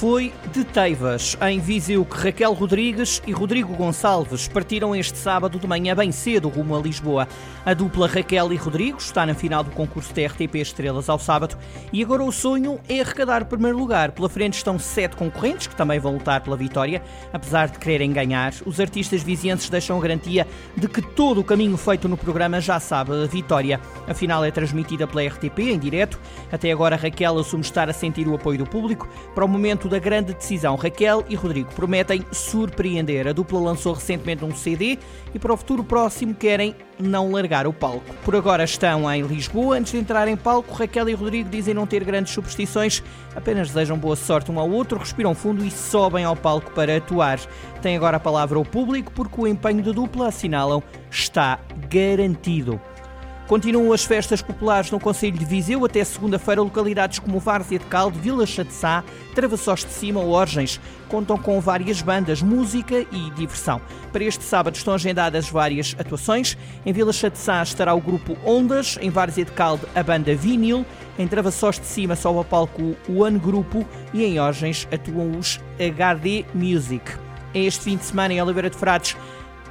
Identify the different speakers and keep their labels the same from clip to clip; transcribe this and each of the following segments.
Speaker 1: Foi de Teivas, em Viseu, que Raquel Rodrigues e Rodrigo Gonçalves partiram este sábado de manhã bem cedo rumo a Lisboa. A dupla Raquel e Rodrigo está na final do concurso TRTP Estrelas ao sábado e agora o sonho é arrecadar primeiro lugar. Pela frente estão sete concorrentes que também vão lutar pela vitória. Apesar de quererem ganhar, os artistas vizienses deixam a garantia de que todo o caminho feito no programa já sabe a vitória. A final é transmitida pela RTP em direto. Até agora Raquel assume estar a sentir o apoio do público. Para o momento da grande decisão, Raquel e Rodrigo prometem surpreender. A dupla lançou recentemente um CD e para o futuro próximo querem não largar o palco. Por agora estão em Lisboa. Antes de entrar em palco, Raquel e Rodrigo dizem não ter grandes superstições, apenas desejam boa sorte um ao outro, respiram fundo e sobem ao palco para atuar. Tem agora a palavra ao público porque o empenho da dupla, assinalam, está garantido. Continuam as festas populares no Conselho de Viseu até segunda-feira. Localidades como Várzea de Calde, Vila Chatzá, Travassos de Cima ou Orgens contam com várias bandas, música e diversão. Para este sábado estão agendadas várias atuações. Em Vila Chatzá estará o grupo Ondas, em Várzea de Calde a banda Vinil, em Travassos de Cima sobe ao palco o One Grupo e em Orgens atuam os HD Music. Este fim de semana em Oliveira de Frades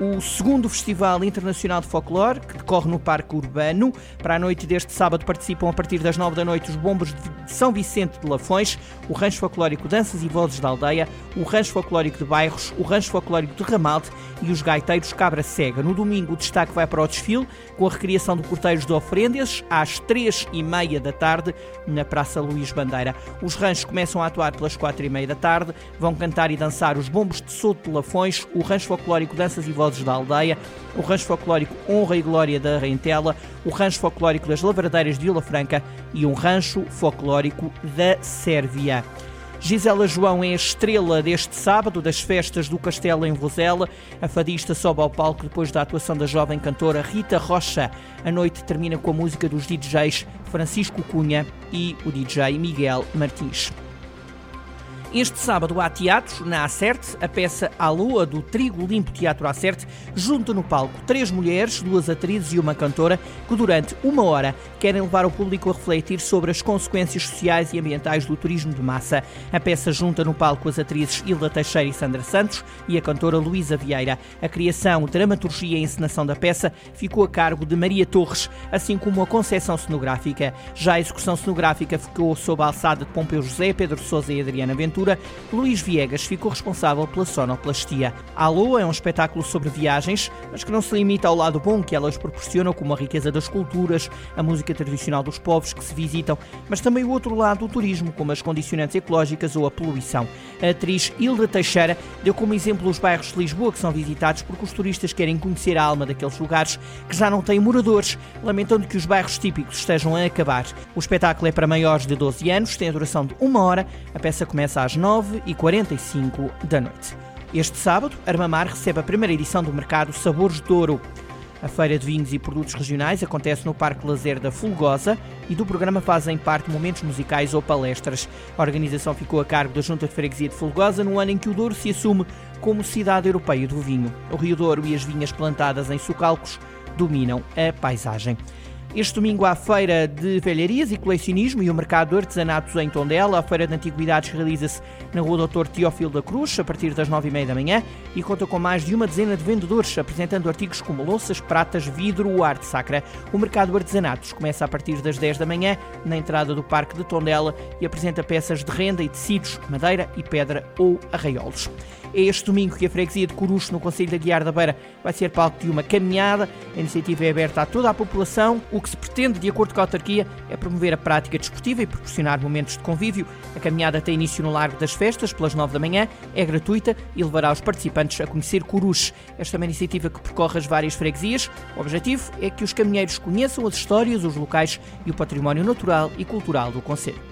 Speaker 1: o segundo Festival Internacional de Folclore, que decorre no Parque Urbano. Para a noite deste sábado participam a partir das 9 da noite os bombos de São Vicente de Lafões, o Rancho Folclórico Danças e Vozes da Aldeia, o Rancho Folclórico de Bairros, o Rancho Folclórico de Ramalde e os gaiteiros Cabra Cega. No domingo o destaque vai para o desfile, com a recriação do Corteiros de Ofrendas, às 3 e meia da tarde, na Praça Luís Bandeira. Os ranchos começam a atuar pelas 4 e meia da tarde, vão cantar e dançar os bombos de Soto de Lafões, o Rancho Folclórico Danças e Vozes Vozes da Aldeia, o Rancho Folclórico Honra e Glória da Rentela, o Rancho Folclórico das Lavradeiras de Vila Franca e um Rancho Folclórico da Sérvia. Gisela João é a estrela deste sábado das festas do Castelo em Vozela. A fadista sobe ao palco depois da atuação da jovem cantora Rita Rocha. A noite termina com a música dos DJs Francisco Cunha e o DJ Miguel Martins. Este sábado há teatro na Acerte. A peça A Lua, do Trigo Limpo Teatro Acerte, junta no palco três mulheres, duas atrizes e uma cantora, que durante uma hora querem levar o público a refletir sobre as consequências sociais e ambientais do turismo de massa. A peça junta no palco as atrizes Hilda Teixeira e Sandra Santos e a cantora Luísa Vieira. A criação, dramaturgia e encenação da peça ficou a cargo de Maria Torres, assim como a concepção cenográfica. Já a execução cenográfica ficou sob a alçada de Pompeu José, Pedro Sousa e Adriana Ventura altura, Luís Viegas ficou responsável pela sonoplastia. A Lua é um espetáculo sobre viagens, mas que não se limita ao lado bom que elas proporcionam, como a riqueza das culturas, a música tradicional dos povos que se visitam, mas também o outro lado, o turismo, como as condicionantes ecológicas ou a poluição. A atriz Hilda Teixeira deu como exemplo os bairros de Lisboa que são visitados porque os turistas querem conhecer a alma daqueles lugares que já não têm moradores, lamentando que os bairros típicos estejam a acabar. O espetáculo é para maiores de 12 anos, tem a duração de uma hora, a peça começa às às 9h45 da noite. Este sábado, Armamar recebe a primeira edição do mercado Sabores de Ouro. A feira de vinhos e produtos regionais acontece no Parque Lazer da Fulgosa e do programa fazem parte momentos musicais ou palestras. A organização ficou a cargo da Junta de Freguesia de Fulgosa no ano em que o Douro se assume como cidade europeia do vinho. O Rio Douro e as vinhas plantadas em Sucalcos dominam a paisagem. Este domingo há a Feira de Velharias e Colecionismo e o Mercado de Artesanatos em Tondela. A Feira de Antiguidades realiza-se na Rua Doutor Teófilo da Cruz, a partir das nove e meia da manhã, e conta com mais de uma dezena de vendedores, apresentando artigos como louças, pratas, vidro ou arte sacra. O Mercado de Artesanatos começa a partir das 10 da manhã, na entrada do Parque de Tondela, e apresenta peças de renda e tecidos, madeira e pedra ou arraiolos. É este domingo que a freguesia de Corucho, no Conselho da Guiar da Beira, vai ser palco de uma caminhada. A iniciativa é aberta a toda a população. O que se pretende, de acordo com a autarquia, é promover a prática desportiva e proporcionar momentos de convívio. A caminhada tem início no Largo das Festas, pelas 9 da manhã, é gratuita e levará os participantes a conhecer Coruche. Esta é uma iniciativa que percorre as várias freguesias. O objetivo é que os caminheiros conheçam as histórias, os locais e o património natural e cultural do Conselho.